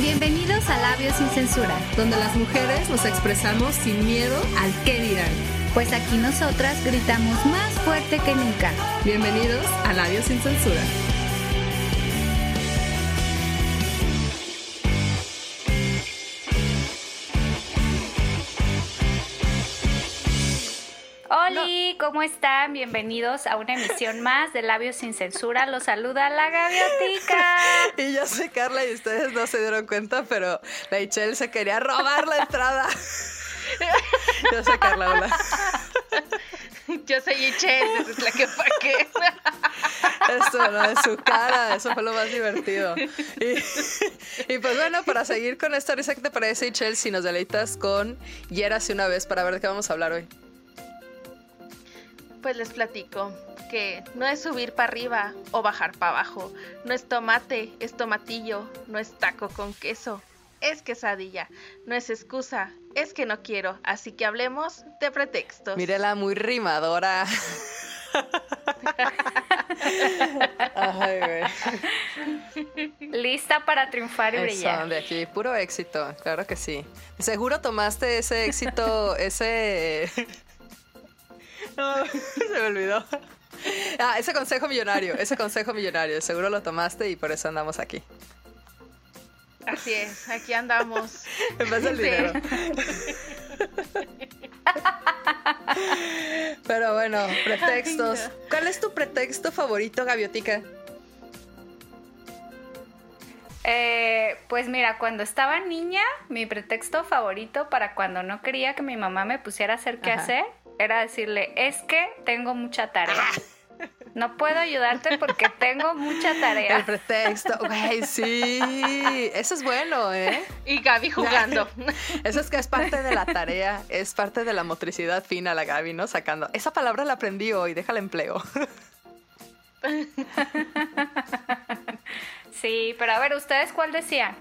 Bienvenidos a Labios sin Censura, donde las mujeres nos expresamos sin miedo al qué dirán. pues aquí nosotras gritamos más fuerte que nunca. Bienvenidos a Labios sin Censura. ¿Cómo están? Bienvenidos a una emisión más de Labios sin Censura. Los saluda la gaviotica. Y yo soy Carla y ustedes no se dieron cuenta, pero Rachel se quería robar la entrada. Yo soy Carla, hola. Yo soy Ichel, es la que qué. Esto, no, de su cara, eso fue lo más divertido. Y, y pues bueno, para seguir con esta risa que te parece, Ichel, si nos deleitas con Yérase una vez para ver de qué vamos a hablar hoy. Pues les platico que no es subir para arriba o bajar para abajo, no es tomate, es tomatillo, no es taco con queso, es quesadilla, no es excusa, es que no quiero, así que hablemos de pretextos. Mírela muy rimadora. Ay, güey. Lista para triunfar y Eso, brillar. de aquí, puro éxito, claro que sí. Seguro tomaste ese éxito, ese... No, se me olvidó. Ah, ese consejo millonario, ese consejo millonario, seguro lo tomaste y por eso andamos aquí. Así es, aquí andamos. En vez del Sí. dinero. Pero bueno, pretextos. Ay, no. ¿Cuál es tu pretexto favorito, Gaviotica? Eh, pues mira, cuando estaba niña, mi pretexto favorito para cuando no quería que mi mamá me pusiera a hacer qué Ajá. hacer era decirle, es que tengo mucha tarea. No puedo ayudarte porque tengo mucha El tarea. pretexto, güey, sí. Eso es bueno, ¿eh? Y Gaby jugando. Eso es que es parte de la tarea, es parte de la motricidad fina, la Gaby, ¿no? Sacando. Esa palabra la aprendí hoy, déjala empleo. Sí, pero a ver, ¿ustedes cuál decían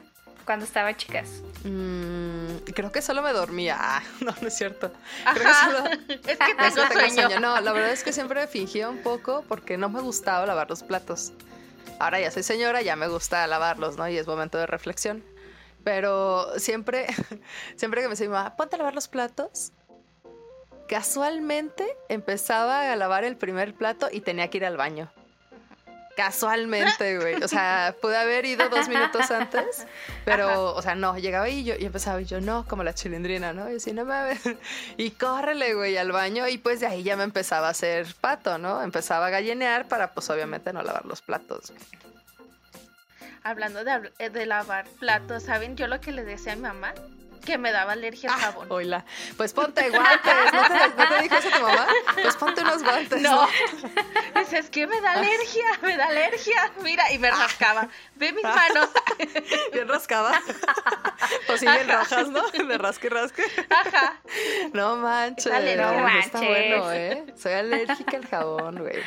cuando estaban chicas? Mm, creo que solo me dormía. Ah, no, no es cierto. Creo que solo- Es que tengo tengo sueño. No, la verdad es que siempre fingía un poco porque no me gustaba lavar los platos. Ahora ya soy señora, ya me gusta lavarlos, ¿no? Y es momento de reflexión. Pero siempre, siempre que me decía mi mamá, ponte a lavar los platos, casualmente empezaba a lavar el primer plato y tenía que ir al baño. Casualmente, güey. O sea, pude haber ido dos minutos antes, pero, o sea, no, llegaba y yo y empezaba y yo, no, como la chilindrina, ¿no? Y así, no me Y córrele, güey, al baño. Y pues de ahí ya me empezaba a hacer pato, ¿no? Empezaba a gallinear para, pues obviamente, no lavar los platos. Hablando de, eh, de lavar platos, ¿saben? Yo lo que le decía a mi mamá, que me daba alergia Ah, al jabón. Oila. Pues ponte guantes. ¿No te, no te dijo eso tu mamá? Pues ponte unos guantes. No. Dice, es que me da alergia, me da alergia. Mira, y me rascaba. Ve mis manos. Bien rascada. Pues sí, bien rojas, ¿no? De rasque y rasque. Ajá. No manches. Dale, no Está manches. bueno, ¿eh? Soy alérgica al jabón, güey.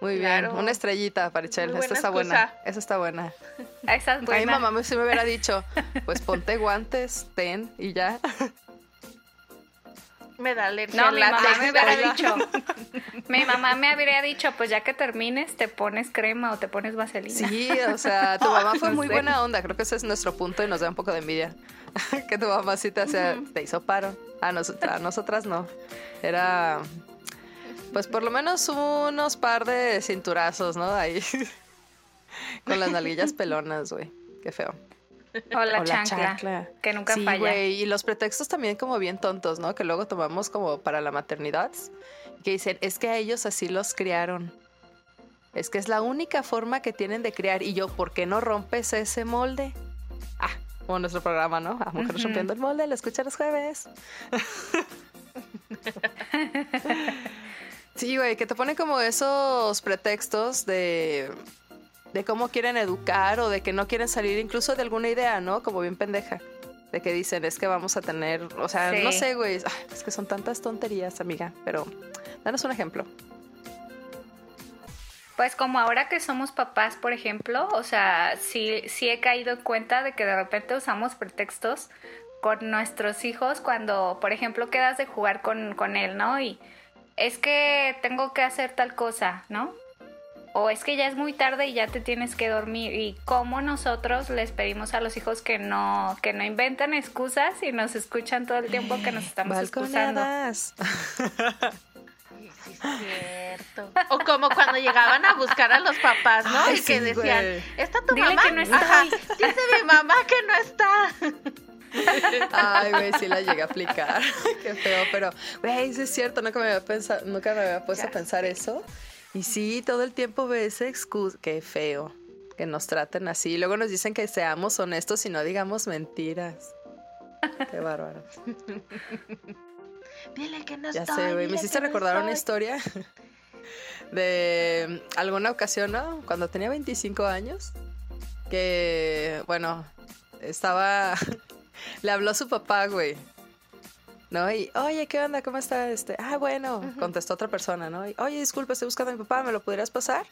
Muy Claro. bien. Una estrellita para Esta buena está buena. Esa está buena. Esa es A mi buena. mamá me, sí me hubiera dicho, pues ponte guantes, ten y ya. Me da alergia No, mi mamá me hubiera dicho. Mi mamá me habría dicho, pues ya que termines, te pones crema o te pones vaselina. Sí, o sea, tu mamá fue muy buena onda. Creo que ese es nuestro punto y nos da un poco de envidia. que tu mamá sí te hizo paro. A, nos- a nosotras no. Era, pues por lo menos unos par de cinturazos, ¿no? Ahí. Con las nalguillas pelonas, güey. Qué feo. O la O la chancla, chancla. que nunca sí, falla. Y los pretextos también como bien tontos, ¿no? Que luego tomamos como para la maternidad. Que dicen, es que a ellos así los criaron. Es que es la única forma que tienen de criar. Y yo, ¿por qué no rompes ese molde? Ah, como nuestro programa, ¿no? A Mujeres. Rompiendo el Molde, lo escucha los jueves. sí, güey, que te ponen como esos pretextos de, de cómo quieren educar o de que no quieren salir incluso de alguna idea, ¿no? Como bien pendeja. De que dicen, es que vamos a tener, o sea, Sí. no sé, güey, es que son tantas tonterías, amiga, pero danos un ejemplo. Pues como ahora que somos papás, por ejemplo, o sea, sí, sí he caído en cuenta de que de repente usamos pretextos con nuestros hijos cuando, por ejemplo, quedas de jugar con, con él, ¿no? Y es que tengo que hacer tal cosa, ¿no? o es que ya es muy tarde y ya te tienes que dormir y cómo nosotros les pedimos a los hijos que no que no inventen excusas y nos escuchan todo el tiempo que nos estamos excusando. Balconeadas. Sí, sí, es cierto. O como cuando llegaban a buscar a los papás, ¿no? Ay, y que sí, decían, güey. ¿está tu Dile mamá? que no estoy. Ajá, dice mi mamá que no está. Ay, güey, sí la llegué a aplicar. Qué feo, pero, güey, sí es cierto, nunca me había, pensado, nunca me había puesto a pensar eso. Y sí, todo el tiempo ve ese excusa. Qué feo que nos traten así. Y luego nos dicen que seamos honestos y no digamos mentiras. Qué bárbaro. Dile que no Ya estoy. sé, güey. Me hiciste no recordar una historia de alguna ocasión, ¿no? Cuando tenía 25 años, que, bueno, estaba... Le habló su papá, güey. ¿No? Y, oye, ¿qué onda? ¿Cómo está? Este, ah, bueno, contestó otra persona, ¿no? Y, oye, disculpa, estoy buscando a mi papá, ¿me lo podrías pasar?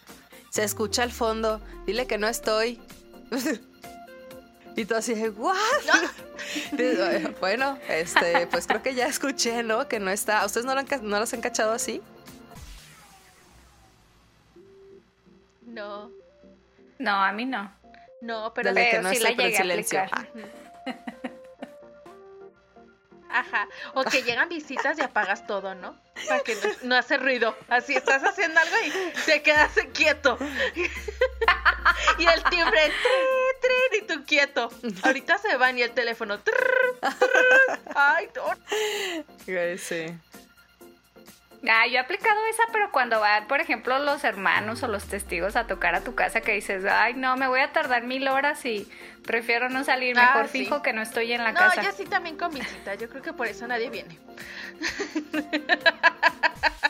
Se escucha al fondo, dile que no estoy. y tú así, ¿what? Bueno, este, pues creo que ya escuché, ¿no? Que no está. ¿Ustedes no, lo han no los han cachado así? No, No, a mí no. no, pero Dale, que pero no sí la pero llegué a silencio. aplicar. Ah, Ajá. O que llegan visitas y apagas todo, ¿no? Para que no, hace ruido. Así estás haciendo algo y te quedas quieto. y el timbre, y tú quieto. Ahorita se van y el teléfono. Ay, no. sí. Ah, yo he aplicado esa, pero cuando van, por ejemplo, los hermanos o los testigos a tocar a tu casa que dices, ay, no, me voy a tardar mil horas y prefiero no salir, Ah, mejor sí. fijo que no estoy en la No, casa. yo sí también con visita. Yo creo que por eso nadie viene.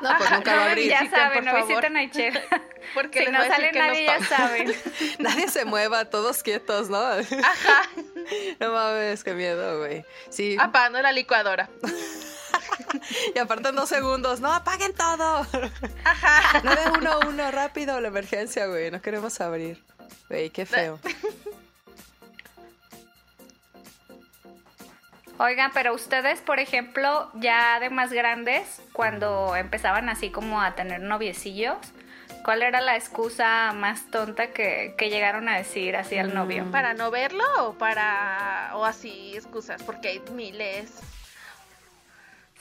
No, pues nunca va a abrir. ya visiten, saben, no favor. visiten a Ichel. Porque si no sale nadie, no ya saben. Nadie se mueva, todos quietos, ¿no? Ajá. No mames, qué miedo, güey. Sí. Apagando la licuadora. Y aparte en dos segundos, no, apaguen todo. Ajá. 911, rápido, la emergencia, güey. No queremos abrir. Güey, qué feo. Oigan, pero ustedes, por ejemplo, ya de más grandes, cuando empezaban así como a tener noviecillos, ¿cuál era la excusa más tonta que, que llegaron a decir así al novio? ¿Para no verlo o para. o así excusas? Porque hay miles.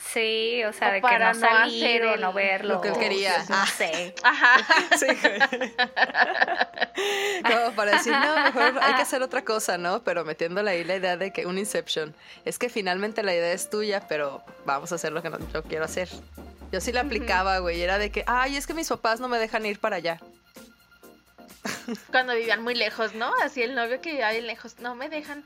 Sí, o sea, O de que para no no salir hacer o no verlo. lo que él o quería. No Ah. sé. Ajá. Sí. Como para decir, no, mejor hay que hacer otra cosa, ¿no? Pero metiéndole ahí la idea de que un Inception. Es que finalmente la idea es tuya, pero vamos a hacer lo que yo quiero hacer. Yo sí la aplicaba, güey. Era de que, ay, es que mis papás no me dejan ir para allá. Cuando vivían muy lejos, ¿no? Así el novio que vivía bien lejos. No me dejan.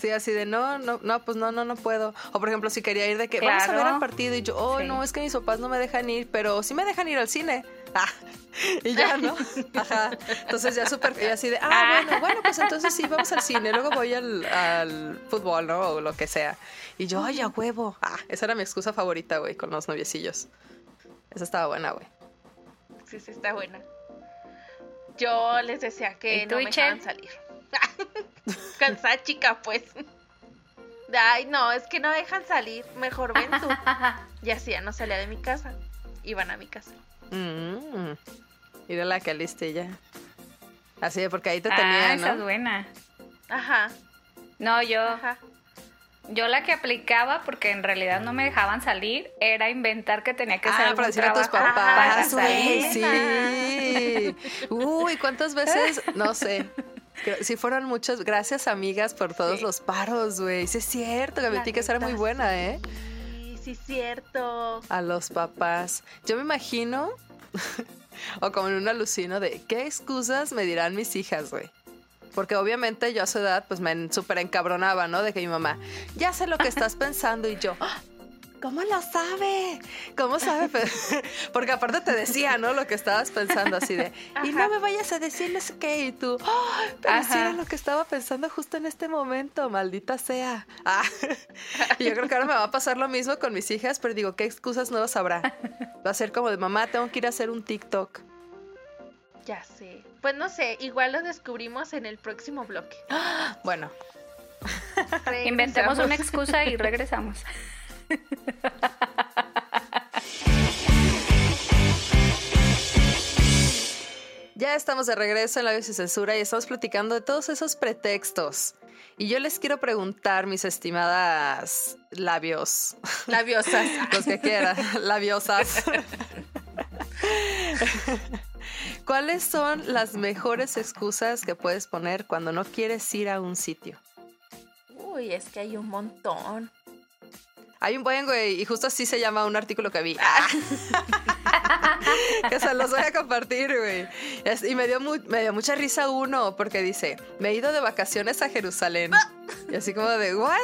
Sí, así de no, no, no, pues no, no, no puedo. O por ejemplo, si quería ir de que vamos a ver el partido y yo, oh, Sí. no, es que mis papás no me dejan ir, pero sí me dejan ir al cine. Ah, y ya, ¿no? Ajá. Entonces ya súper, y así de, ah, Ah. bueno, bueno, pues entonces sí, vamos al cine, luego voy al, al fútbol, ¿no? O lo que sea. Y yo, ay, a huevo. Ah, esa era mi excusa favorita, güey, con los noviecillos. Esa estaba buena, güey. Sí, sí, está buena. Yo les decía que ¿Y tú, no me dejaban salir. Cansada chica, pues. Ay, no, es que no dejan salir. Mejor ven tú. Y así ya no salía de mi casa. Iban a mi casa. Mm. Mira la calistilla. Así de, porque ahí te ah, tenían, esa es ¿no? buena. Ajá, No, yo, ajá. yo la que aplicaba, porque en realidad no me dejaban salir, era inventar que tenía que hacer Ah, algún para decir a tus para papás, güey, salir. sí. Uy, ¿cuántas veces? No sé. Si fueron muchas, gracias amigas por todos Sí. los paros, güey. Sí es cierto, Gaby, que era muy buena, ¿eh? Sí, cierto. A los papás. Yo me imagino, o como en un alucino de, ¿qué excusas me dirán mis hijas, güey? Porque obviamente yo a su edad, pues me súper encabronaba, ¿no? De que mi mamá, ya sé lo que estás pensando y yo, "Ah, ¿cómo lo sabe? ¿Cómo sabe? Porque aparte te decía, ¿no? Lo que estabas pensando así de, y no me vayas a decir no sé qué, y tú, "Ah, pero sí Ajá. era lo que estaba pensando justo en este momento, maldita sea. Ah, y yo creo que ahora me va a pasar lo mismo con mis hijas, pero digo, ¿qué excusas nuevas habrá? Va a ser como de, mamá, tengo que ir a hacer un TikTok. Ya sé. Pues no sé, igual lo descubrimos en el próximo bloque. Bueno, Inventemos una excusa y regresamos. Ya estamos de regreso en la y Censura y estamos platicando de todos esos pretextos. Y yo les quiero preguntar, mis estimadas labios. Labiosas. Los que quieran, labiosas. ¿Cuáles son las mejores excusas que puedes poner cuando no quieres ir a un sitio? Uy, es que hay un montón. Hay un buen, güey, y justo así se llama un artículo que vi. que se los voy a compartir, güey. Y me dio, mu- me dio mucha risa uno, porque dice, me he ido de vacaciones a Jerusalén. Y así como de, ¿what?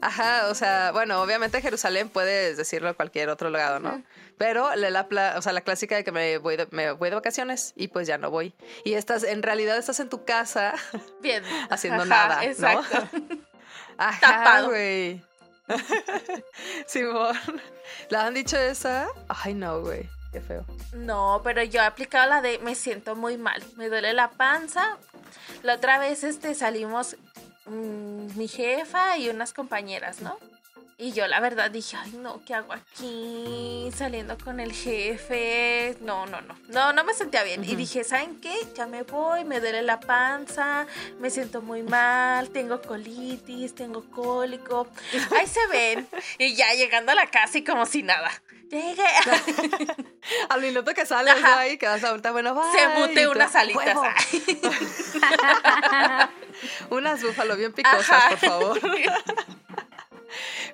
Ajá, o sea, bueno, obviamente Jerusalén puedes decirlo a cualquier otro lado, ¿no? Pero la, la o sea, la clásica de que me voy, de, me voy de vacaciones y pues ya no voy. Y estás, en realidad estás en tu casa Bien. haciendo Ajá, nada, ¿no? Exacto. Ajá, Tapado. güey. Simón. ¿Le han dicho esa? Ay, no, güey. Qué feo. No, pero yo he aplicado la de me siento muy mal, me duele la panza. La otra vez este salimos mm, mi jefa y unas compañeras, ¿no? Y yo la verdad dije, ay no, ¿qué hago aquí? Saliendo con el jefe. No, no, no. No, no me sentía bien. Y dije, ¿saben qué? Ya me voy, me duele la panza, me siento muy mal, tengo colitis, tengo cólico. Ahí se ven. Y ya llegando a la casa y como si nada. Llegué. Al minuto que sales, Ajá. güey, quedas ahorita, bueno, bye. Se mute unas alitas. Unas búfalo bien picosas, Ajá. por favor.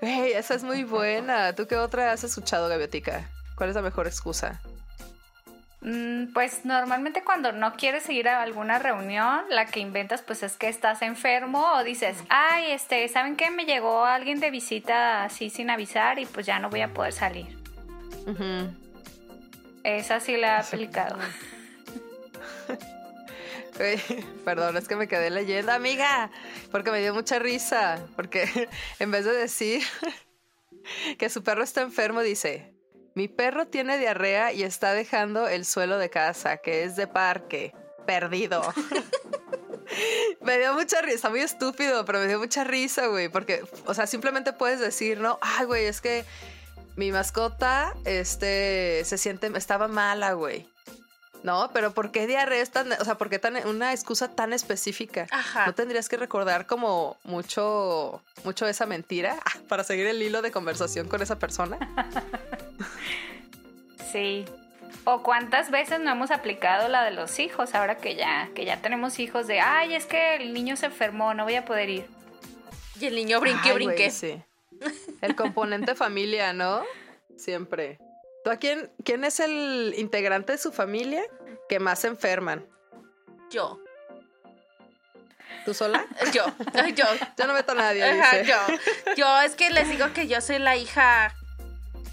Esa es muy buena. ¿Tú qué otra has escuchado, Gaviotica? ¿Cuál es la mejor excusa? Mm, Pues normalmente cuando no quieres ir a alguna reunión, la que inventas pues es que estás enfermo o dices, ay, este, ¿saben qué? Me llegó alguien de visita así sin avisar y pues ya no voy a poder salir. Ujú. Esa sí la he aplicado. Perdón, es que me quedé leyendo, amiga, porque me dio mucha risa, porque en vez de decir que su perro está enfermo, dice, mi perro tiene diarrea y está dejando el suelo de casa, que es de parque, perdido. me dio mucha risa, muy estúpido, pero me dio mucha risa, güey, porque, o sea, simplemente puedes decir, ¿no? Ay, güey, es que mi mascota, este, se siente, estaba mala, güey. No, pero ¿por qué diarrea es tan, o sea, por qué tan, una excusa tan específica? Ajá. ¿No tendrías que recordar como mucho, mucho esa mentira ah, para seguir el hilo de conversación con esa persona? Sí. O cuántas veces no hemos aplicado la de los hijos, ahora que ya, que ya tenemos hijos de, ay, es que el niño se enfermó, no voy a poder ir. Y el niño brinque, Ay, brinque. sí. El componente familia, ¿no? Siempre. ¿Tú a quién, quién es el integrante de su familia que más se enferman? Yo. ¿Tú sola? Yo. Yo. Yo no meto a nadie, Ajá, dice. yo. Yo es que les digo que yo soy la hija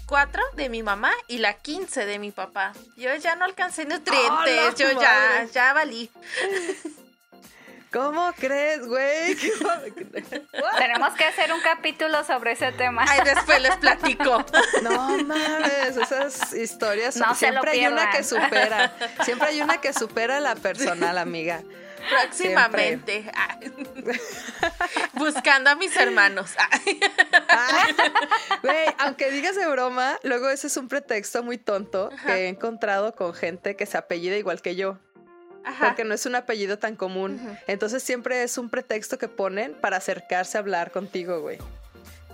4 de mi mamá y la 15 de mi papá. Yo ya no alcancé nutrientes. ¡A la yo ya, ya valí. ¿Cómo crees, güey? ¿Qué- Tenemos que hacer un capítulo sobre ese tema. Ay, después les platico. No mames, esas historias son- No se lo siempre hay una que supera. Siempre hay una que supera a la personal, amiga. Próximamente. Buscando a mis hermanos. Güey, aunque digas de broma, luego ese es un pretexto muy tonto que he encontrado con gente que se apellida igual que yo. Ajá. Porque no es un apellido tan común. Entonces siempre es un pretexto que ponen para acercarse a hablar contigo, güey.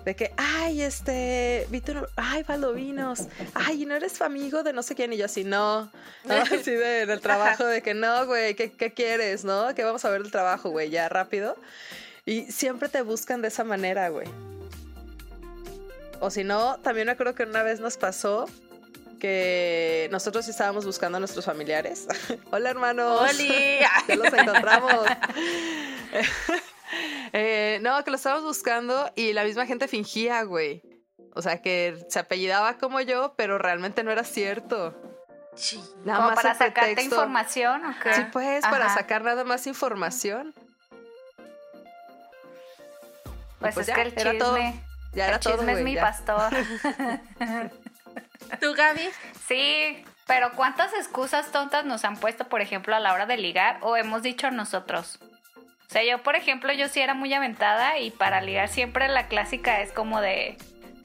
De que, ay, este, Víctor, ay, Valdovinos, ay, ¿y no eres amigo de no sé quién? Y yo así, no, ¿no? así de, del trabajo, de que no, güey, ¿qué, ¿qué quieres, no? Que vamos a ver el trabajo, güey, ya rápido. Y siempre te buscan de esa manera, güey. O si no, también me acuerdo que una vez nos pasó que nosotros estábamos buscando a nuestros familiares. Hola, hermanos. Oli. Ya los encontramos. Eh, no, que lo estábamos buscando y la misma gente fingía, güey. O sea, que se apellidaba como yo, pero realmente no era cierto. Sí. Nada Como más para sacarte pretexto. información, ¿o qué? Sí, pues, para sacar nada más información. Pues, pues es ya, que el era chisme, todo. Ya era el todo, chisme es güey, mi ya. pastor. ¿Tú, Gaby? Sí, pero ¿cuántas excusas tontas nos han puesto, por ejemplo, a la hora de ligar o hemos dicho nosotros? O sea, yo, por ejemplo, yo sí era muy aventada y para ligar siempre la clásica es como de,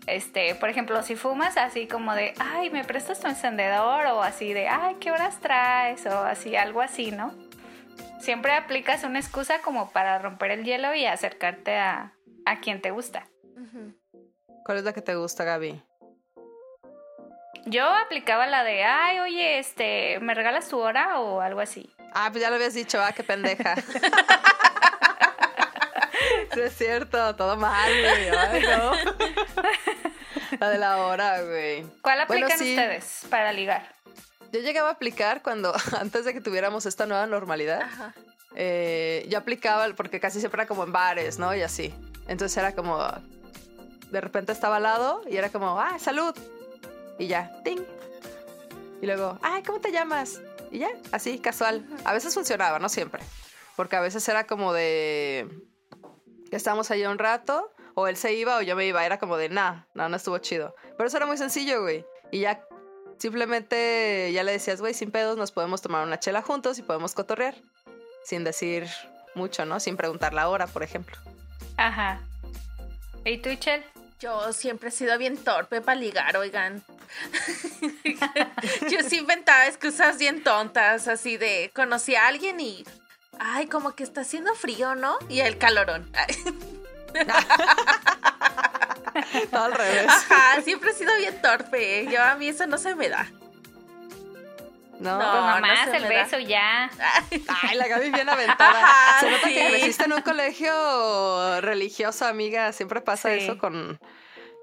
Este, por ejemplo, si fumas así como de, ay, ¿me prestas tu encendedor? O así de, ay, ¿qué horas traes? O así, algo así, ¿no? Siempre aplicas una excusa como para romper el hielo y acercarte a, a quien te gusta. ¿Cuál es la que te gusta, Gaby? Yo aplicaba la de, ay, oye, este, ¿me regalas tu hora? O algo así. Ah, pues ya lo habías dicho, ah, qué pendeja. sí, es cierto, todo mal, güey. Ay, no. La de la hora, güey. ¿Cuál Bueno, aplican sí. ustedes para ligar? Yo llegaba a aplicar cuando, antes de que tuviéramos esta nueva normalidad, Ajá. eh, yo aplicaba, porque casi siempre era como en bares, ¿no? Y así. Entonces era como, de repente estaba al lado y era como, ah, salud. Y ya, ting. Y luego, ay, ¿cómo te llamas? Y ya, así, casual. A veces funcionaba, no siempre. Porque a veces era como de, que estábamos allí un rato, o él se iba o yo me iba. Era como de, nah, no, no estuvo chido. Pero eso era muy sencillo, güey. Y ya simplemente ya le decías, güey, sin pedos, nos podemos tomar una chela juntos y podemos cotorrear. Sin decir mucho, ¿no? Sin preguntar la hora, por ejemplo. Ajá. ¿Y tú, Chel? Yo siempre he sido bien torpe para ligar, oigan. Yo sí inventaba excusas bien tontas, así de conocí a alguien y. Ay, como que está haciendo frío, ¿no? Y el calorón. Todo al revés. Ajá, siempre he sido bien torpe. Yo a mí eso no se me da. No. No. Pues no el beso ya. Ay, la Gaby bien aventada. Se nota que creciste en un colegio religioso, amiga. Siempre pasa Sí. eso con,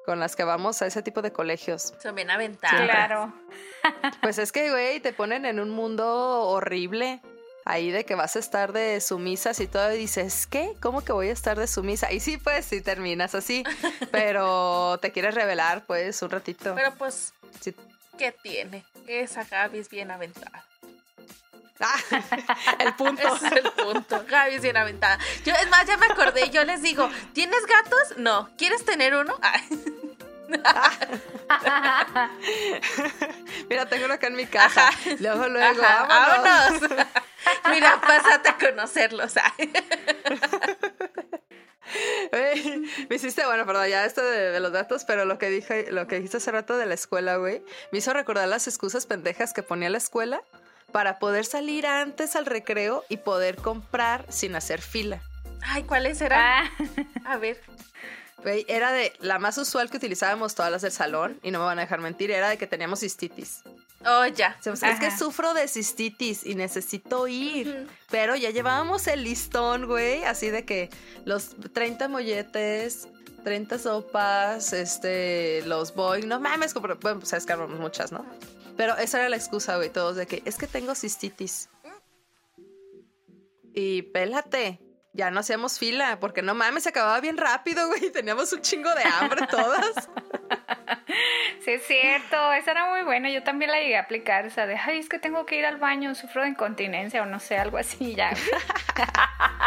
con las que vamos a ese tipo de colegios. Son bien aventadas. Claro. Pues es que, güey, te ponen en un mundo horrible. Ahí de que vas a estar de sumisas y todo, y dices, ¿qué? ¿Cómo que voy a estar de sumisa? Y sí, pues, sí terminas así, pero te quieres revelar, pues, un ratito. Pero pues, Sí. ¿qué tiene? Esa Gaby es bien aventada. Ah, el punto. Es el punto. Gaby es bien aventada. Yo, es más, ya me acordé. Yo les digo, ¿tienes gatos? No. ¿Quieres tener uno? Ay, Mira, tengo uno acá en mi casa. Ajá. Luego, luego, ajá, vámonos. vámonos. Mira, pásate a conocerlos. Me hiciste, bueno, perdón, ya esto de, de los datos, pero lo que dije, lo que dijiste hace rato de la escuela, güey, me hizo recordar las excusas pendejas que ponía la escuela para poder salir antes al recreo y poder comprar sin hacer fila. Ay, ¿cuáles eran? Ah, A ver. Güey, era de la más usual que utilizábamos todas las del salón, y no me van a dejar mentir, era de que teníamos cistitis. Oh, ya. O sea, es que sufro de cistitis y necesito ir. Pero ya llevábamos el listón, güey, así de que los 30 molletes, 30 sopas, este, los boy, no mames, compro- bueno, pues es que muchas, ¿no? Pero esa era la excusa, güey, todos de que es que tengo cistitis. Y pélate. Ya no hacíamos fila, porque no mames, se acababa bien rápido, güey. Teníamos un chingo de hambre todas. sí, es cierto. Esa era muy buena. Yo también la llegué a aplicar. O sea, de, ay, es que tengo que ir al baño, sufro de incontinencia o no sé, algo así ya.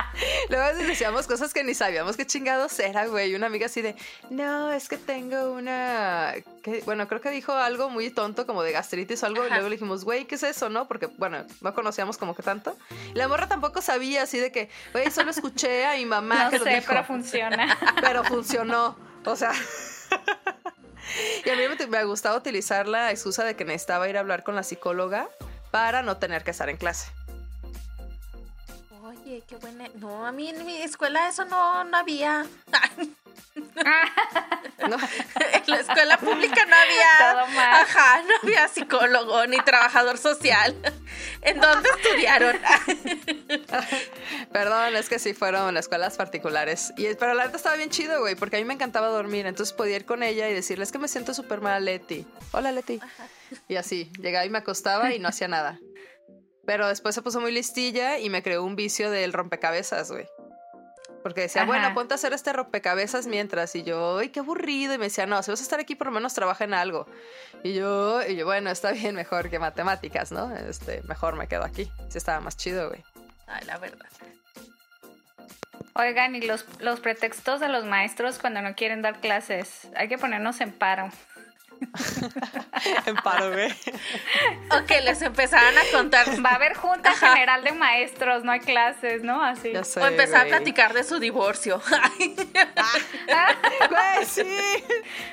Luego decíamos cosas que ni sabíamos qué chingados era, güey. Una amiga así de, no, es que tengo una... que- Bueno, creo que dijo algo muy tonto como de gastritis o algo. Y luego le dijimos, güey, ¿qué es eso, no? Porque, bueno, no conocíamos como que tanto. Y la morra tampoco sabía así de que, güey, solo escuché a mi mamá No que lo sé, dijo. pero funciona. pero funcionó. O sea. y a mí me, me gustaba utilizar la excusa de que necesitaba ir a hablar con la psicóloga para no tener que estar en clase. Qué buena. No, a mí en mi escuela eso no, no había. ¿no? en la escuela pública no había. Ajá, no había psicólogo ni trabajador social. ¿En dónde estudiaron? Perdón, es que sí fueron escuelas particulares. Y, pero la neta estaba bien chido, güey, porque a mí me encantaba dormir. Entonces podía ir con ella y decirle, es que me siento súper mal, Leti. Hola, Leti. Y así, llegaba y me acostaba y no hacía nada. Pero después se puso muy listilla y me creó un vicio del rompecabezas, güey. Porque decía, Ajá. bueno, ponte a hacer este rompecabezas mientras. Y yo, ay, qué aburrido. Y me decía, no, si vas a estar aquí, por lo menos trabaja en algo. Y yo, y yo, bueno, está bien, mejor que matemáticas, ¿no? Este, mejor me quedo aquí. Sí, estaba más chido, güey. Ay, la verdad. Oigan, y los, los pretextos de los maestros cuando no quieren dar clases. Hay que ponernos en paro. en paro, güey. O que les empezaran a contar. Va a haber junta general de maestros, no hay clases, ¿no? Así. Sé, O empezar a platicar de su divorcio. Güey, sí.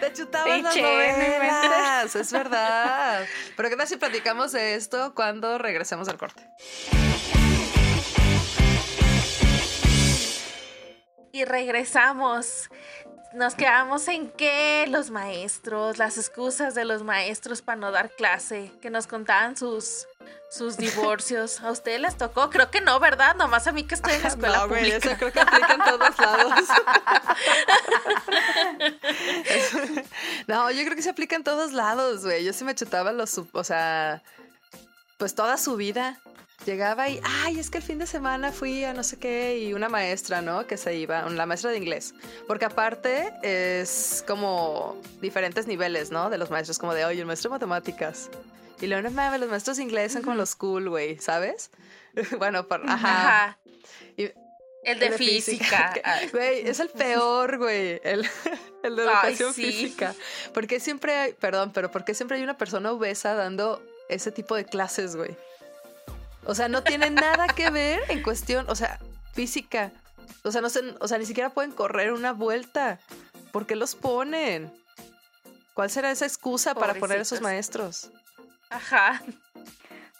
Te chutabas Sí, las che, novelas. Es verdad. Pero ¿qué tal si platicamos de esto cuando regresemos al corte? Y regresamos. Nos quedamos en que los maestros, las excusas de los maestros para no dar clase, que nos contaban sus, sus divorcios. ¿A ustedes les tocó? Creo que no, ¿verdad? Nomás a mí que estoy en la escuela no, pública. eso creo que aplica en todos lados. no, yo creo que se aplica en todos lados, güey. Yo sí me chutaba los, o sea, pues toda su vida. Llegaba y, ay, es que el fin de semana fui a no sé qué y una maestra, ¿no? Que se iba, la maestra de inglés. Porque aparte es como diferentes niveles, ¿no? De los maestros, como de, oye, el maestro de matemáticas. Y luego, no mames, los maestros de inglés son como los cool, güey, ¿sabes? bueno, por, ajá. Ajá. Y- El de física. que- Ay, Güey, es el peor, güey. El, el de Ay, educación sí. física. Porque siempre hay, perdón, pero porque siempre hay una persona obesa dando ese tipo de clases, güey. O sea, no tiene nada que ver en cuestión, o sea, física. O sea, no sé, o sea, ni siquiera pueden correr una vuelta. ¿Por qué los ponen? ¿Cuál será esa excusa para poner esos Pobrecitos. maestros? Ajá.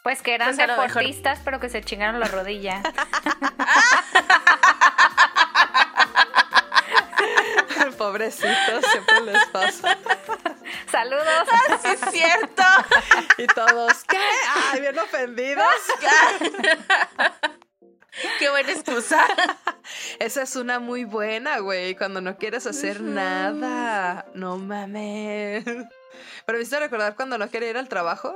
Pues que eran Pues a deportistas, pero que se chingaron la rodilla. Pobrecitos, siempre les pasa. Saludos. Sí, es cierto. Y todos, ¿qué? Ay, bien ofendidos. Qué buena excusa. Esa es una muy buena, güey, cuando no quieres hacer nada. No mames. Pero me hiciste recordar cuando no quería ir al trabajo,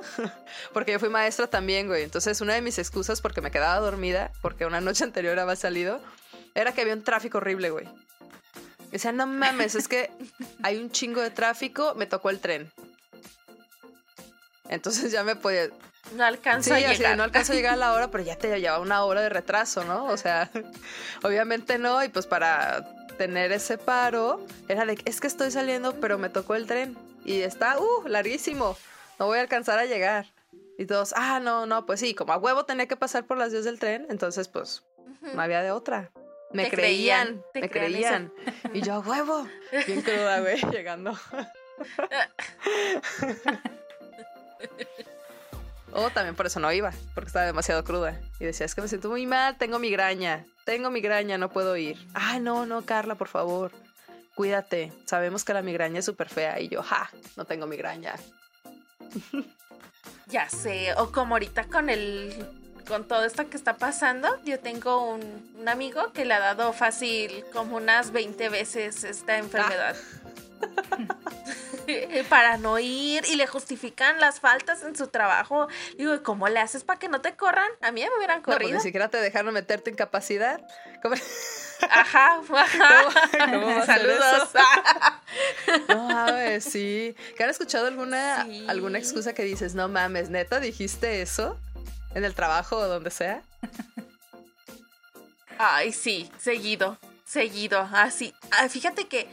porque yo fui maestra también, güey. Entonces, una de mis excusas porque me quedaba dormida, porque una noche anterior había salido, era que había un tráfico horrible, güey. Y decía, no mames, es que hay un chingo de tráfico, me tocó el tren. Entonces ya me podía, No alcanzo Sí, a llegar. no alcanzo a llegar a la hora, pero ya te lleva una hora de retraso, ¿no? O sea, obviamente no, y pues para tener ese paro, era de, es que estoy saliendo, pero me tocó el tren, y está, uh, larguísimo, no voy a alcanzar a llegar. Y todos, ah, no, no, pues sí, como a huevo tenía que pasar por las vías del tren, entonces pues no había de otra. Me creían, me creían creían. Y yo, a huevo, bien cruda, güey, llegando. O también por eso no iba, porque estaba demasiado cruda. Y decía, es que me siento muy mal, tengo migraña, tengo migraña, no puedo ir. Ay, no, no, Carla, por favor, cuídate. Sabemos que la migraña es súper fea. Y yo, ja, no tengo migraña. Ya sé, o como ahorita con el con todo esto que está pasando, yo tengo un, un amigo que le ha dado fácil como unas 20 veces esta enfermedad. para no ir y le justifican las faltas en su trabajo. Digo, ¿y ¿cómo le haces para que no te corran? A mí ya me hubieran No, pues corrido. ni siquiera te dejaron meterte incapacidad. ¿Cómo, Ajá, ajá. cómo Saludos. No mames, sí. ¿Que han escuchado alguna, Sí. alguna excusa que dices, no mames, neta, dijiste eso? ¿En el trabajo o donde sea? Ay, sí, seguido, seguido, así. Ah, fíjate que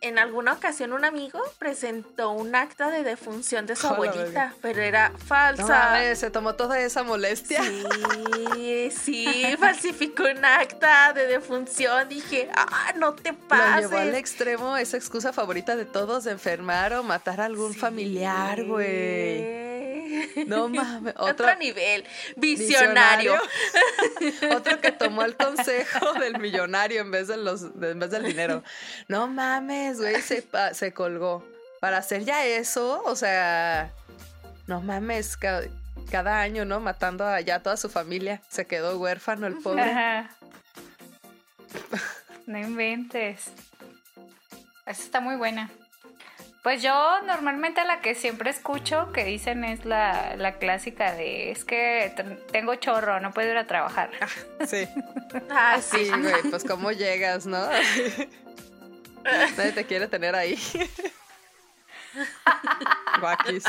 en alguna ocasión un amigo presentó un acta de defunción de su Hola, abuelita, pero era No falsa. mames, se tomó toda esa molestia. Sí, sí, falsificó un acta de defunción. Dije, ah, no te Lo pases. llevó al extremo esa excusa favorita de todos de enfermar o matar a algún Sí. familiar, güey. No mames, Otro, otro nivel, visionario. visionario. otro que tomó el consejo del millonario en vez de los en vez del dinero. No mames, güey, se, colgó. Para hacer ya eso, o sea, no mames, ca- cada año, ¿no? Matando a ya toda su familia. Se quedó huérfano el pobre. Ajá. No inventes. Esa está muy buena. Pues yo normalmente la que siempre escucho que dicen es la, la clásica de es que tengo chorro, no puedo ir a trabajar. Sí. Ah, sí. Güey, pues cómo llegas, ¿no? Nadie te quiere tener ahí. Guaquis.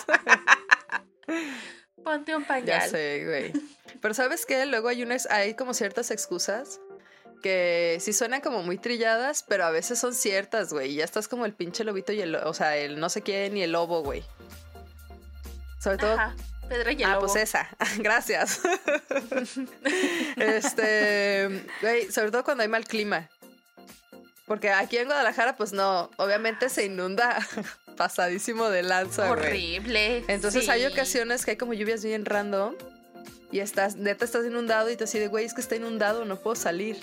Ponte un Ya pañal. sé, güey. Pero ¿sabes qué? Luego hay unas, hay como ciertas excusas que sí suenan como muy trilladas, pero a veces son ciertas, güey. Ya estás como el pinche lobito y el, o sea, el no sé quién y el lobo, güey. Sobre todo. Ajá. Pedro y el Ah, lobo. pues esa. Gracias. este, güey, sobre todo cuando hay mal clima. Porque aquí en Guadalajara, pues no, obviamente se inunda pasadísimo de lanza, güey. Horrible. Entonces sí. hay ocasiones que hay como lluvias bien random y estás, neta estás inundado y te así de, güey, es que está inundado, no puedo salir.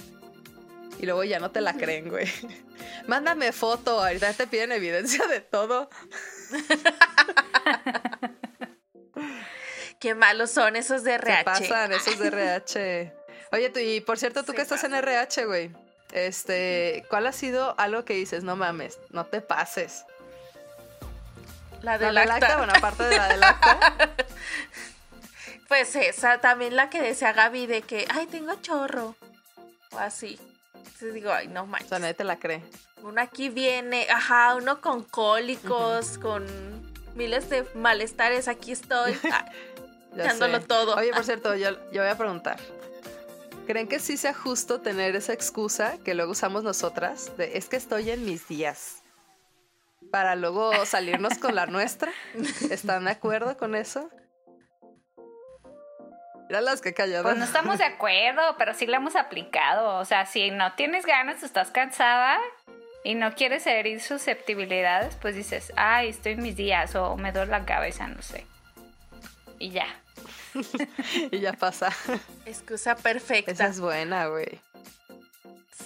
Y luego ya no te la creen, güey. Mándame foto, ahorita te piden evidencia de todo. Qué malos son esos de Se RH. pasan esos de RH. Oye, tú, y por cierto, tú Se que estás en. RH, güey. Este, ¿cuál ha sido algo que dices, no mames, no te pases? La ¿La del del acta? acta. Bueno, aparte de la del acta. Pues esa, también la que decía Gaby de que, ay, tengo chorro. O así. Entonces digo, ay, no o manches. sea, nadie te la cree. Uno aquí viene, ajá, uno con cólicos, con miles de malestares. Aquí estoy. Ah, Echándolo sé. todo. Oye, por cierto, yo, yo voy a preguntar. ¿Creen que sí sea justo tener esa excusa que luego usamos nosotras de es que estoy en mis días? Para luego salirnos con la nuestra. ¿Están de acuerdo con eso? Mira las que calladas. Pues no estamos de acuerdo, pero sí la hemos aplicado. O sea, si no tienes ganas, estás cansada y no quieres herir susceptibilidades, pues dices, ay, estoy en mis días o me duele la cabeza, no sé. Y ya. y ya pasa. excusa perfecta. Esa es buena, güey.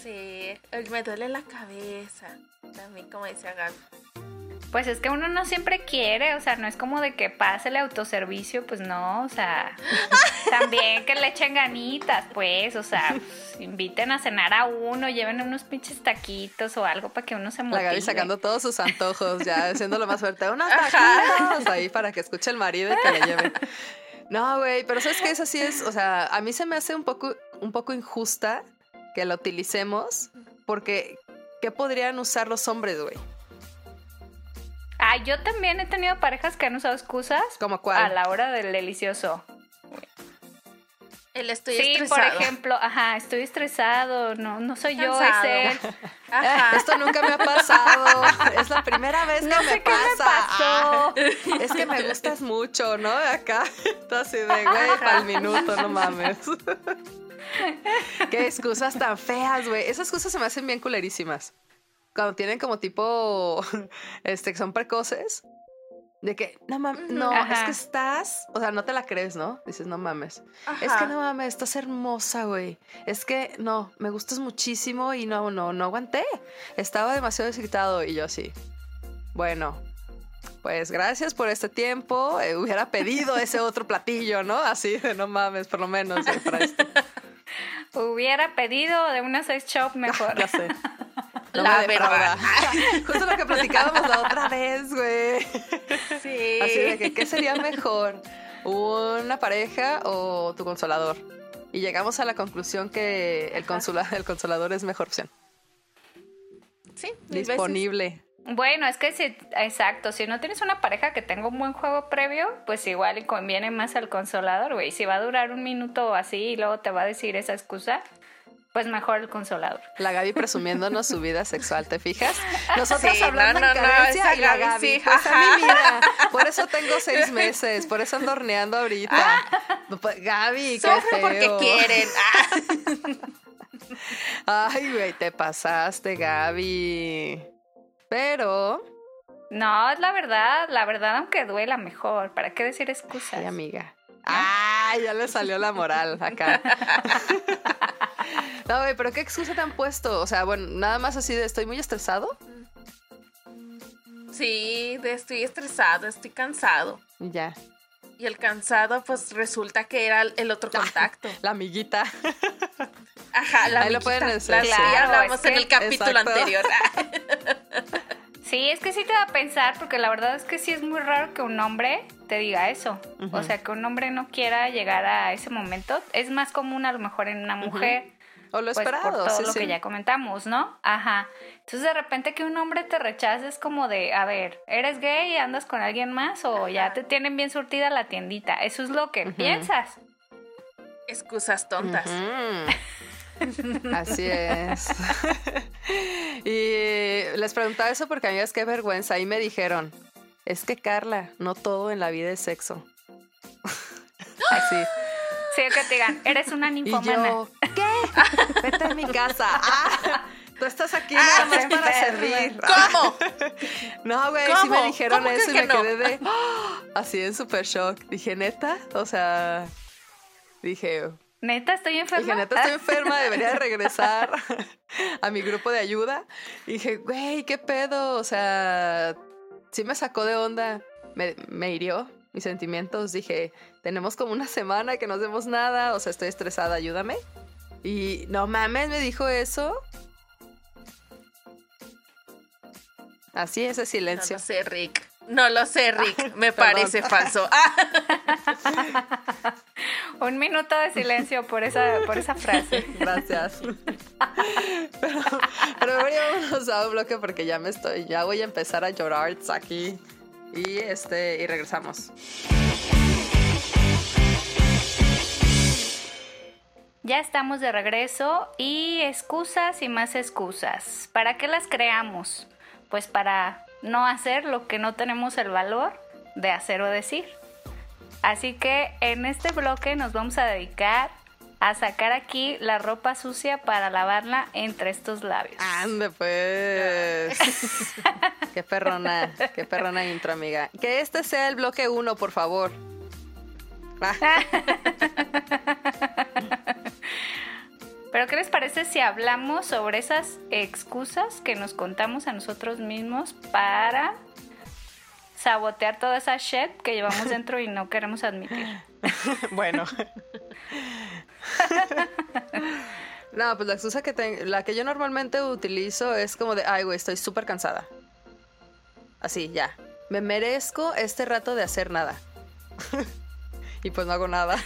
Sí, me duele la cabeza. También, como decía Gaby. Pues es que uno no siempre quiere, o sea, no es como de que pase el autoservicio, pues no, o sea, también que le echen ganitas, pues, o sea, pues, inviten a cenar a uno, lleven unos pinches taquitos o algo para que uno se La motive. Gaby sacando todos sus antojos, ya haciéndolo más fuerte. ¡Unos taquitos! Ahí para que escuche el marido y que le lleve. No, güey, pero ¿sabes qué? Eso sí es, o sea, a mí se me hace un poco, un poco injusta que la utilicemos porque ¿qué podrían usar los hombres, güey? Ah, yo también he tenido parejas que han usado excusas ¿Como cuál? a la hora del delicioso. El estoy sí, estresado. por ejemplo, ajá, estoy estresado, no, no soy yo, es él. Ajá. Esto nunca me ha pasado. Es la primera vez que No me sé qué me pasa. pasó. Ah, es que me gustas mucho, ¿no? Acá, todo así de, güey, para el minuto, no mames. Qué excusas tan feas, güey. Esas excusas se me hacen bien culerísimas. Cuando tienen como tipo, este, que son precoces. De que, no mames, no, es que estás, o sea, no te la crees, ¿no? Dices, no mames. Es que no mames, estás hermosa, güey. Es que no, me gustas muchísimo y no, no, no aguanté. Estaba demasiado excitado y yo así. Bueno, pues gracias por este tiempo. Eh, hubiera pedido ese otro platillo, ¿no? Así de no mames, por lo menos eh, para esto. Hubiera pedido de una sex shop mejor. Ya sé. No La. Justo lo que platicábamos la otra vez, güey. Sí. Así de que, ¿qué sería mejor? ¿Una pareja o tu consolador? Y llegamos a la conclusión que el, consula- el consolador es mejor opción. Sí, veces. Disponible. Bueno, es que si, exacto, si no tienes una pareja que tenga un buen juego previo, pues igual conviene más al consolador, güey. Si va a durar un minuto o así y luego te va a decir esa excusa, pues mejor el consolador. La Gaby presumiéndonos su vida sexual, ¿te fijas? Nosotros Sí, hablando no, en no, no, carencia y la Gaby sí, Pues a mira, por eso tengo seis meses, por eso ando horneando ahorita. Pues, Gaby, qué Sufren porque feo. quieren. Ah, Ay, güey, te pasaste, Gaby. Pero, No, es la verdad, la verdad, aunque duela mejor. ¿Para qué decir excusas? ay, amiga. Ay, ya le salió la moral acá. No, güey, pero ¿qué excusa te han puesto? O sea, bueno, nada más así de estoy muy estresado. sí, de estoy estresado, estoy cansado. Ya. Y el cansado, pues resulta que era el otro contacto. La amiguita. Ajá, la Ahí lo amiguita. pueden decir. La- sí, Claro, hablamos en que- el capítulo Exacto. anterior. Sí, es que sí te va a pensar, porque la verdad es que sí es muy raro que un hombre te diga eso. O sea, que un hombre no quiera llegar a ese momento. Es más común a lo mejor en una mujer. O lo pues, esperado, por todo sí, lo sí. que ya comentamos, ¿no? Ajá. Entonces de repente que un hombre te rechace es como de, a ver, ¿eres gay y andas con alguien más o ya te tienen bien surtida la tiendita? Eso es lo que piensas. Excusas tontas. Así es. y les preguntaba eso porque a mí es que vergüenza. Y me dijeron, es que Carla, no todo en la vida es sexo. Así. Sí, que te digan, eres una Y ninfomana. yo, ¿qué? Vete a mi casa. Ah, tú estás aquí nada Ah, más se para servir. ¿Cómo? No, güey, sí me dijeron ¿Cómo eso y que me no? quedé de así en super shock. Dije, neta, o sea, dije, Neta, estoy enferma. dije, neta, estoy enferma, debería de regresar a mi grupo de ayuda. Y dije, güey, qué pedo, o sea, sí me sacó de onda, me, me hirió mis sentimientos. Dije, tenemos como una semana que no hacemos nada, o sea, estoy estresada, ayúdame. Y no mames, me dijo eso. Así ese No silencio. lo sé, Rick. No lo sé, Rick. Me parece falso. Un minuto de silencio por esa, por esa frase. Gracias. pero, pero vámonos a un bloque porque ya me estoy, ya voy a empezar a llorar aquí. Y este, y regresamos. Ya estamos de regreso y excusas y más excusas. ¿Para qué las creamos? Pues para no hacer lo que no tenemos el valor de hacer o decir. Así que en este bloque nos vamos a dedicar a sacar aquí la ropa sucia para lavarla entre estos labios. Ande pues. qué perrona, qué perrona intro, amiga. Que este sea el bloque uno, por favor. Ah, Pero ¿qué les parece si hablamos sobre esas excusas que nos contamos a nosotros mismos para sabotear toda esa shit que llevamos dentro y no queremos admitir? bueno. No, pues la excusa que tengo, la que yo normalmente utilizo es como de, ay, güey, estoy súper cansada. Así, ya. Me merezco este rato de hacer nada. y pues no hago nada.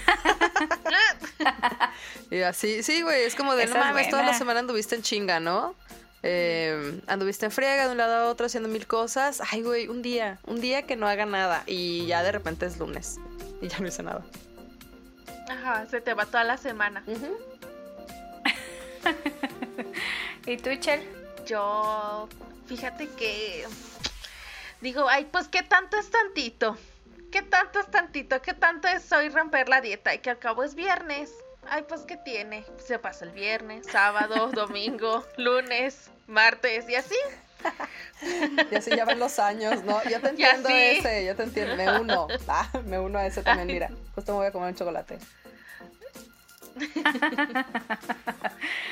y así, sí, güey, es como de, Esa no es mames, toda la semana anduviste en chinga, ¿no? Eh, anduviste en friega de un lado a otro haciendo mil cosas. Ay, güey, un día, un día que no haga nada. Y ya de repente es lunes. Y ya no hice nada. Ajá, se te va toda la semana. ¿Y tú, Chel? Yo, fíjate que digo, ay, pues qué tanto es tantito. ¿Qué tanto es tantito? ¿Qué tanto es hoy romper la dieta? Y que al cabo es viernes. Ay, pues ¿qué tiene? Se pasa el viernes, sábado, domingo, lunes, martes y así. Y así ya ven los años, ¿no? Yo te entiendo ese, yo te entiendo. Me uno. Ah, me uno a ese también, mira. Justo me voy a comer un chocolate.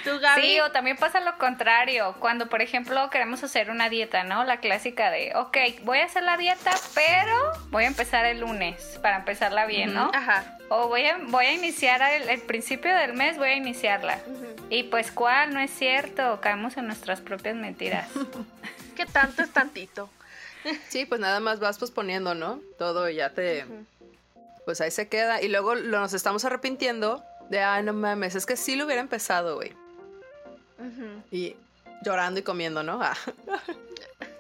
¿Tú, Gaby? Sí, o también pasa lo contrario. Cuando, por ejemplo, queremos hacer una dieta, ¿no? La clásica de, ok, voy a hacer la dieta, pero voy a empezar el lunes para empezarla bien, ¿no? Ajá. O voy a, voy a iniciar el, el principio del mes, voy a iniciarla. Y pues, ¿cuál? No es cierto. Caemos en nuestras propias mentiras. ¿Qué tanto es tantito? Sí, pues nada más vas posponiendo, ¿no? Todo y ya te. Pues ahí se queda. Y luego lo- nos estamos arrepintiendo de, ay, no mames, es que sí lo hubiera empezado, güey. Y llorando y comiendo, ¿no? Ah.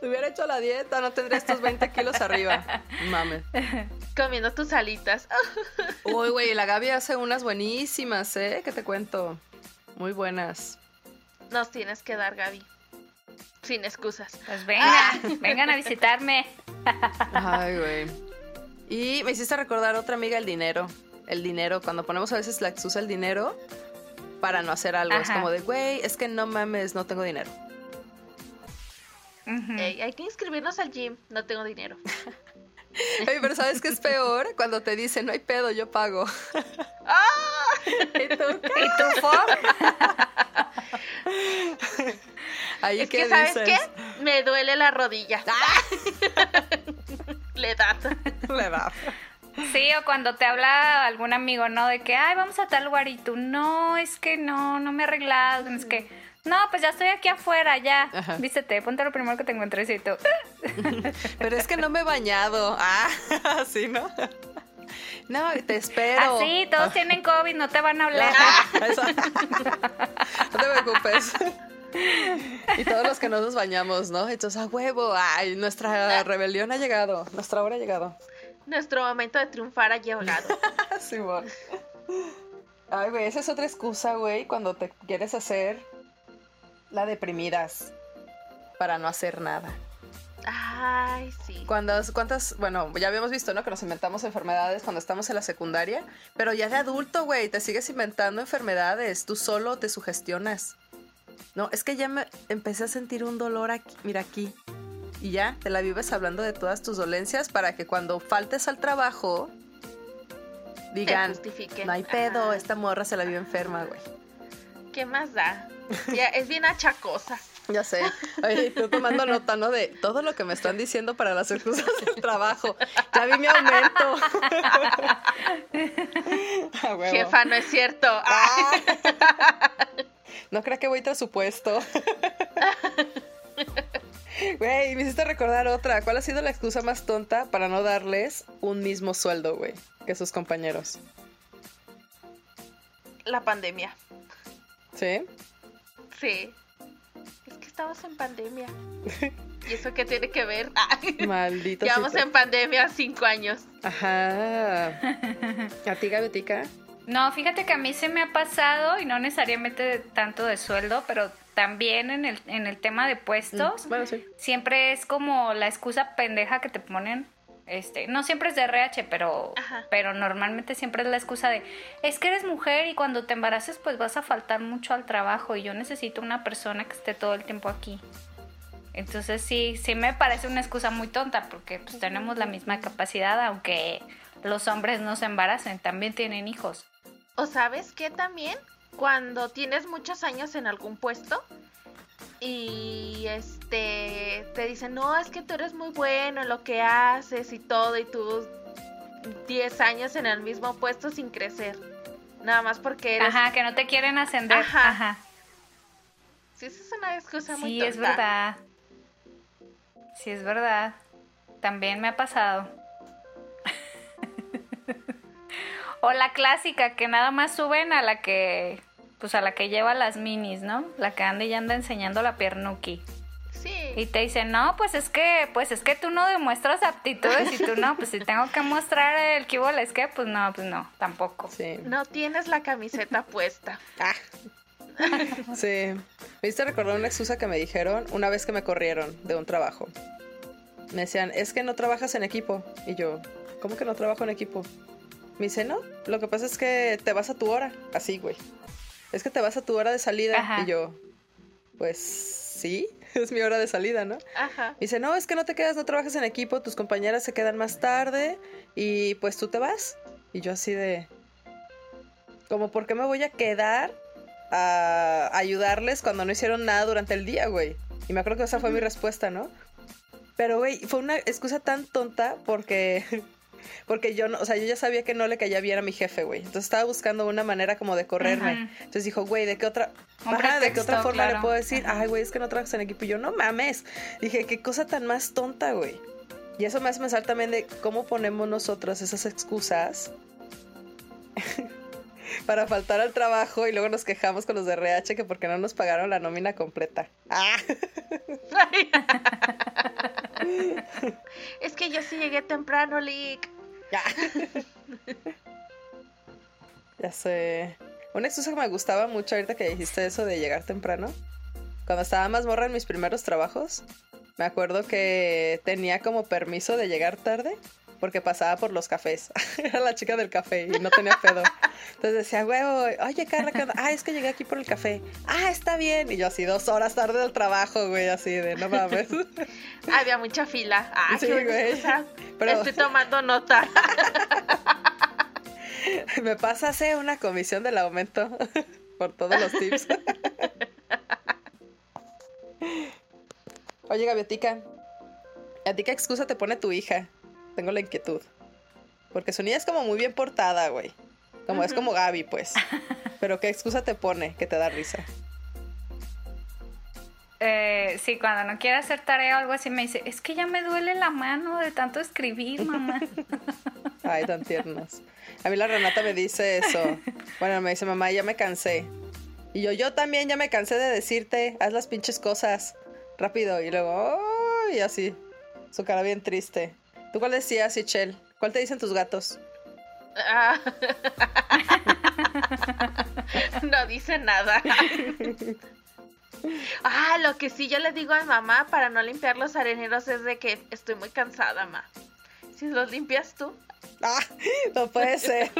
Hubiera hecho la dieta, no tendría estos 20 kilos arriba. Mames. Comiendo tus alitas. Uy, güey, la Gaby hace unas buenísimas, ¿eh? Que te cuento. Muy buenas. Nos tienes que dar, Gaby. Sin excusas. Pues vengan, vengan a visitarme. Ay, güey. Y me hiciste recordar otra amiga, el dinero. El dinero, cuando ponemos a veces la excusa el dinero para no hacer algo. Es como de, güey, es que no mames, no tengo dinero. Hay que inscribirnos al gym. No tengo dinero. Oye, pero ¿sabes qué es peor? Cuando te dicen, no hay pedo, yo pago. ¡Ah! ¿Y tú? ¿Y tú, Foc? Ahí Es que, ¿sabes dices? qué? Me duele la rodilla. Le da. Le da. Sí, o cuando te habla algún amigo, ¿no? De que, ay, vamos a tal lugar y tú, no, es que no, no me he arreglado. Es que, no, pues ya estoy aquí afuera, ya. Ajá. Vístete, ponte lo primero que te encuentres y tú. Pero es que no me he bañado. Ah, así, ¿no? No, te espero. Así, todos tienen COVID, no te van a hablar. Eso. No te preocupes. Y todos los que no nos bañamos, ¿no? Entonces, a huevo, ay, nuestra rebelión ha llegado, nuestra hora ha llegado. Nuestro momento de triunfar ha llegado. Simón. Ay, güey, esa es otra excusa, güey, cuando te quieres hacer la deprimidas para no hacer nada. Ay, sí. Cuando, ¿Cuántas? Bueno, ya habíamos visto, ¿no? Que nos inventamos enfermedades cuando estamos en la secundaria. Pero ya de adulto, güey, te sigues inventando enfermedades. Tú solo te sugestionas. No, es que ya me empecé a sentir un dolor aquí. Mira aquí. Y ya, te la vives hablando de todas tus dolencias para que cuando faltes al trabajo digan, no hay pedo, Ajá. esta morra se la vive enferma, güey. ¿Qué más da? Ya, es bien achacosa. Ya sé. Oye, tú tomando nota, ¿no? De todo lo que me están diciendo para las excusas del trabajo. Ya vi mi aumento. Jefa, no es cierto. Ah. No crea que voy tras su puesto. Güey, me hiciste recordar otra. ¿Cuál ha sido la excusa más tonta para no darles un mismo sueldo, güey, que sus compañeros? La pandemia. ¿Sí? Sí. Es que estamos en pandemia. ¿Y eso qué tiene que ver? Maldito. Llevamos en pandemia cinco años. Ajá. ¿A ti, Gabetica? No, fíjate que a mí se me ha pasado y no necesariamente tanto de sueldo, pero también en el, en el tema de puestos, Bueno, sí. siempre es como la excusa pendeja que te ponen. Este, no siempre es de RH, pero, Ajá. pero normalmente siempre es la excusa de es que eres mujer y cuando te embaraces pues vas a faltar mucho al trabajo y yo necesito una persona que esté todo el tiempo aquí. Entonces sí, sí me parece una excusa muy tonta porque pues tenemos la misma capacidad aunque los hombres no se embaracen, también tienen hijos. ¿O sabes qué también? Cuando tienes muchos años en algún puesto y este te dicen, no, es que tú eres muy bueno en lo que haces y todo, y tú 10 años en el mismo puesto sin crecer. Nada más porque eres. Ajá, que no te quieren ascender. Ajá. Ajá. Sí, esa es una excusa muy Sí, es verdad. Sí, es verdad. También me ha pasado. O la clásica, que nada más suben a la que, pues a la que lleva las minis, ¿no? La que anda y anda enseñando la piernuki. Sí. Y te dicen, no, pues es que, pues es que tú no demuestras aptitudes y tú no, pues si tengo que mostrar el que hubo, es que, pues no, pues no, tampoco. Sí. No tienes la camiseta puesta. Ah. Sí. Me hiciste recordar una excusa que me dijeron una vez que me corrieron de un trabajo. Me decían, es que no trabajas en equipo. Y yo, ¿cómo que no trabajo en equipo? Me dice, no, lo que pasa es que te vas a tu hora. Así, güey. Es que te vas a tu hora de salida. Ajá. Y yo, pues sí, es mi hora de salida, ¿no? Ajá. Me dice, no, es que no te quedas, no trabajas en equipo, tus compañeras se quedan más tarde y pues tú te vas. Y yo así de, como, ¿por qué me voy a quedar a ayudarles cuando no hicieron nada durante el día, güey? Y me acuerdo que esa fue mi respuesta, ¿no? Pero, güey, fue una excusa tan tonta porque... Porque yo no, o sea, yo ya sabía que no le caía bien a mi jefe, güey. Entonces estaba buscando una manera como de correrme. Entonces dijo, güey, ¿de qué otra, Ajá, ¿de qué otra forma le puedo decir? Ajá. Ay, güey, es que no trabajas en equipo. Y yo, no mames. Dije, qué cosa tan más tonta, güey. Y eso me hace pensar también de cómo ponemos nosotros esas excusas para faltar al trabajo y luego nos quejamos con los de RH que porque no nos pagaron la nómina completa. Ah, es que yo sí llegué temprano, Lick. ya. ya sé. Una excusa que me gustaba mucho ahorita que dijiste eso de llegar temprano. Cuando estaba más morra en mis primeros trabajos, me acuerdo que tenía como permiso de llegar tarde porque pasaba por los cafés. Era la chica del café y no tenía pedo. Entonces decía, huevo, oye, Carla, ¿qué onda? Ah, es que llegué aquí por el café. Ah, está bien. Y yo así dos horas tarde del trabajo, güey, así de, no mames. Había mucha fila. Ah, Sí, qué güey. Pero- Estoy tomando nota. Me pasase una comisión del aumento por todos los tips. Oye, Gaviotica, ¿a ti qué excusa te pone tu hija? Tengo la inquietud. Porque su niña es como muy bien portada, güey. Como es como Gaby, pues. Pero ¿qué excusa te pone que te da risa? Eh, sí, cuando no quiere hacer tarea o algo así me dice, es que ya me duele la mano de tanto escribir, mamá. Ay, tan tiernos. A mí la Renata me dice eso. Bueno, me dice, mamá, ya me cansé. Y yo, yo también ya me cansé de decirte, haz las pinches cosas rápido. Y luego, "Oh", y así, su cara bien triste. ¿Tú cuál decías, Ichel? ¿Cuál te dicen tus gatos? Ah. no dice nada. Ah, lo que sí yo le digo a mamá para no limpiar los areneros es de que estoy muy cansada, ma. Si los limpias tú. Ah, no puede ser.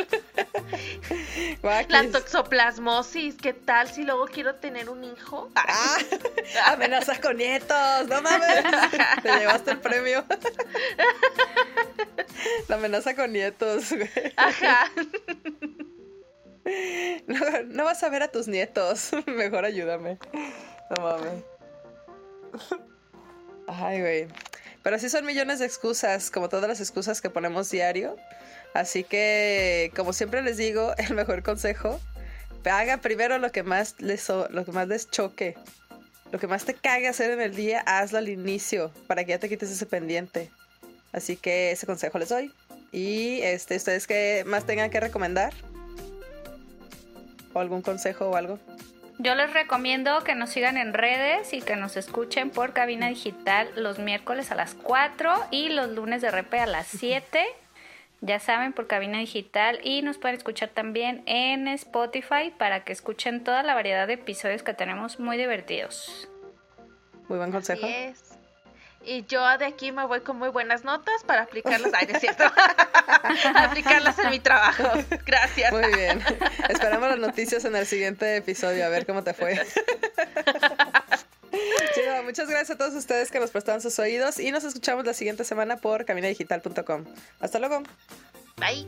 La toxoplasmosis, ¿qué tal si luego quiero tener un hijo? Ah, amenazas con nietos, no mames. Te llevaste el premio. La amenaza con nietos. Ajá. No, no, vas a ver a tus nietos. Mejor ayúdame. No mames. Ay, güey. Pero sí son millones de excusas, como todas las excusas que ponemos diario. Así que, como siempre les digo, el mejor consejo, haga primero lo que más les, lo que más les choque. Lo que más te cague hacer en el día, hazlo al inicio, para que ya te quites ese pendiente. Así que ese consejo les doy. Y este, ustedes que más tengan que recomendar. ¿O algún consejo o algo? Yo les recomiendo que nos sigan en redes y que nos escuchen por cabina digital los miércoles a las 4 y los lunes de repe a las 7. Ya saben, por cabina digital y nos pueden escuchar también en Spotify para que escuchen toda la variedad de episodios que tenemos muy divertidos. Muy buen consejo. Y yo de aquí me voy con muy buenas notas para aplicarlas. Ay, es cierto. aplicarlas en mi trabajo. Gracias. Muy bien. Esperamos las noticias en el siguiente episodio, a ver cómo te fue. muchas gracias a todos ustedes que nos prestaron sus oídos y nos escuchamos la siguiente semana por caminadigital.com. Hasta luego. Bye.